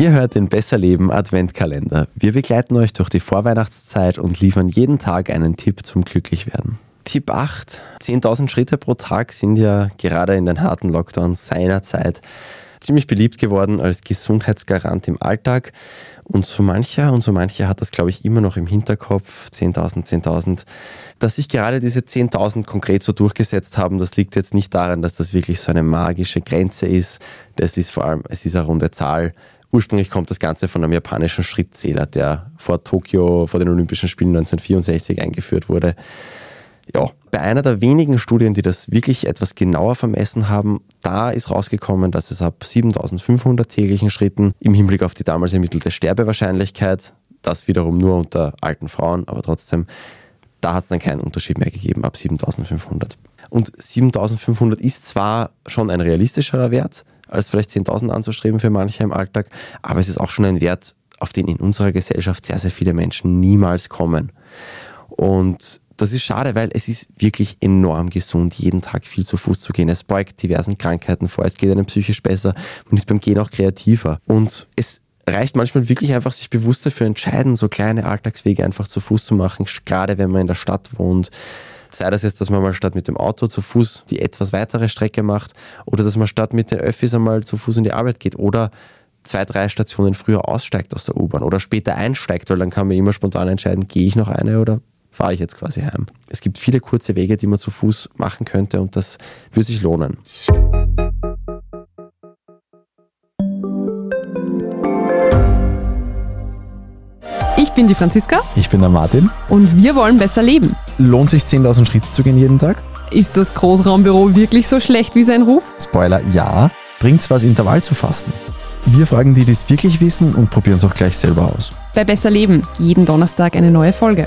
Ihr hört den Besser Leben Adventkalender. Wir begleiten euch durch die Vorweihnachtszeit und liefern jeden Tag einen Tipp zum Glücklichwerden. Tipp 8. 10.000 Schritte pro Tag sind ja gerade in den harten Lockdowns seiner Zeit ziemlich beliebt geworden als Gesundheitsgarant im Alltag. Und so mancher und so mancher hat das, glaube ich, immer noch im Hinterkopf. 10.000, 10.000. Dass sich gerade diese 10.000 konkret so durchgesetzt haben, das liegt jetzt nicht daran, dass das wirklich so eine magische Grenze ist. Das ist vor allem, es ist eine runde Zahl. Ursprünglich kommt das Ganze von einem japanischen Schrittzähler, der vor Tokio, vor den Olympischen Spielen 1964 eingeführt wurde. Ja, bei einer der wenigen Studien, die das wirklich etwas genauer vermessen haben, da ist rausgekommen, dass es ab 7500 täglichen Schritten im Hinblick auf die damals ermittelte Sterbewahrscheinlichkeit, das wiederum nur unter alten Frauen, aber trotzdem, da hat es dann keinen Unterschied mehr gegeben ab 7500. Und 7500 ist zwar schon ein realistischerer Wert, als vielleicht 10.000 anzustreben für manche im Alltag, aber es ist auch schon ein Wert, auf den in unserer Gesellschaft sehr, sehr viele Menschen niemals kommen. Und das ist schade, weil es ist wirklich enorm gesund, jeden Tag viel zu Fuß zu gehen. Es beugt diversen Krankheiten vor, es geht einem psychisch besser, man ist beim Gehen auch kreativer. Und es reicht manchmal wirklich einfach, sich bewusst dafür entscheiden, so kleine Alltagswege einfach zu Fuß zu machen, gerade wenn man in der Stadt wohnt. Sei das jetzt, dass man mal statt mit dem Auto zu Fuß die etwas weitere Strecke macht oder dass man statt mit den Öffis einmal zu Fuß in die Arbeit geht oder zwei, drei Stationen früher aussteigt aus der U-Bahn oder später einsteigt, weil dann kann man immer spontan entscheiden, gehe ich noch eine oder fahre ich jetzt quasi heim. Es gibt viele kurze Wege, die man zu Fuß machen könnte und das würde sich lohnen. Ich bin die Franziska. Ich bin der Martin. Und wir wollen besser leben. Lohnt sich 10.000 Schritte zu gehen jeden Tag? Ist das Großraumbüro wirklich so schlecht wie sein Ruf? Spoiler, ja. Bringt's was, Intervall zu fassen? Wir fragen die, die es wirklich wissen und probieren es auch gleich selber aus. Bei Besser Leben, jeden Donnerstag eine neue Folge.